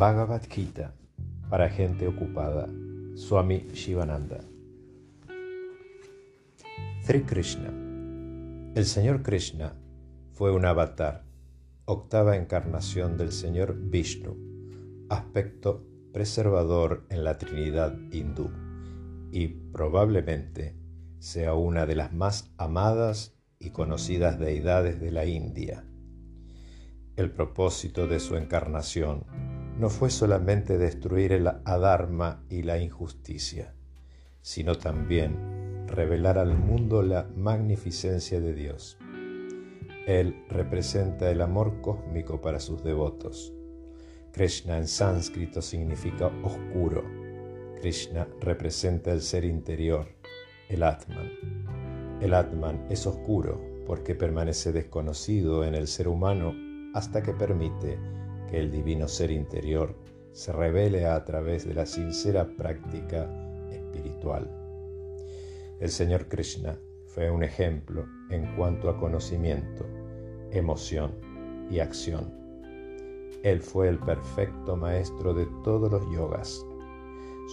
Bhagavad Gita para gente ocupada, Swami Shivananda. Sri Krishna. El Señor Krishna fue un avatar, octava encarnación del Señor Vishnu, aspecto preservador en la Trinidad hindú y probablemente sea una de las más amadas y conocidas deidades de la India. El propósito de su encarnación no fue solamente destruir el adharma y la injusticia, sino también revelar al mundo la magnificencia de Dios. Él representa el amor cósmico para sus devotos. Krishna en sánscrito significa oscuro. Krishna representa el ser interior, el Atman. El Atman es oscuro porque permanece desconocido en el ser humano hasta que permite que el divino ser interior se revele a través de la sincera práctica espiritual. El Señor Krishna fue un ejemplo en cuanto a conocimiento, emoción y acción. Él fue el perfecto maestro de todos los yogas.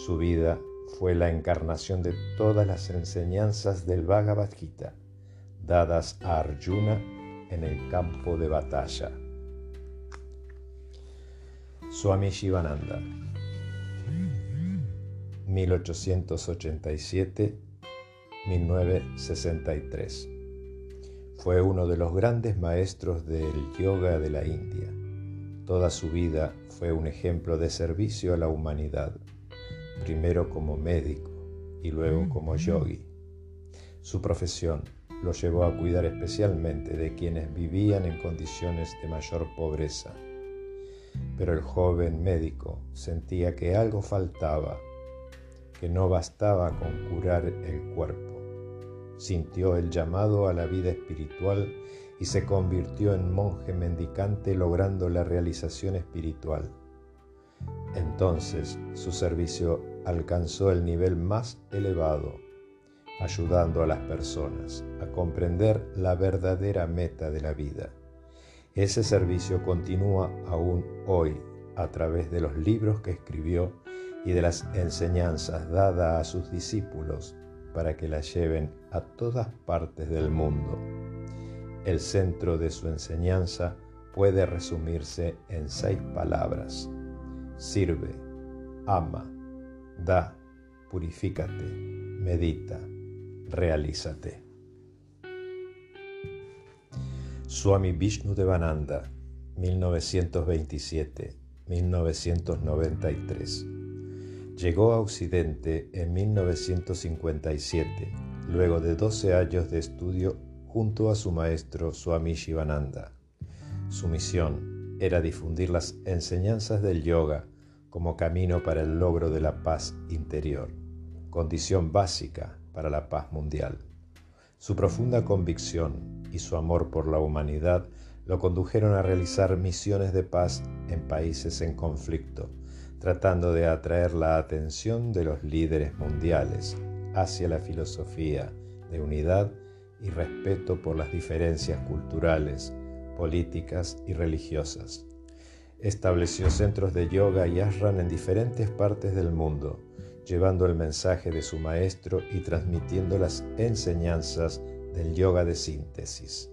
Su vida fue la encarnación de todas las enseñanzas del Bhagavad Gita, dadas a Arjuna en el campo de batalla. Swami Shivananda 1887-1963 Fue uno de los grandes maestros del yoga de la India. Toda su vida fue un ejemplo de servicio a la humanidad, primero como médico y luego como yogi. Su profesión lo llevó a cuidar especialmente de quienes vivían en condiciones de mayor pobreza pero el joven médico sentía que algo faltaba, que no bastaba con curar el cuerpo. Sintió el llamado a la vida espiritual y se convirtió en monje mendicante logrando la realización espiritual. Entonces su servicio alcanzó el nivel más elevado, ayudando a las personas a comprender la verdadera meta de la vida. Ese servicio continúa aún hoy a través de los libros que escribió y de las enseñanzas dadas a sus discípulos para que las lleven a todas partes del mundo. El centro de su enseñanza puede resumirse en seis palabras. Sirve, ama, da, purifícate, medita, realízate. Swami Vishnu Devananda, 1927-1993. Llegó a Occidente en 1957, luego de 12 años de estudio junto a su maestro Swami Shivananda. Su misión era difundir las enseñanzas del yoga como camino para el logro de la paz interior, condición básica para la paz mundial. Su profunda convicción y su amor por la humanidad lo condujeron a realizar misiones de paz en países en conflicto, tratando de atraer la atención de los líderes mundiales hacia la filosofía de unidad y respeto por las diferencias culturales, políticas y religiosas. Estableció centros de yoga y ashram en diferentes partes del mundo, llevando el mensaje de su maestro y transmitiendo las enseñanzas del yoga de síntesis.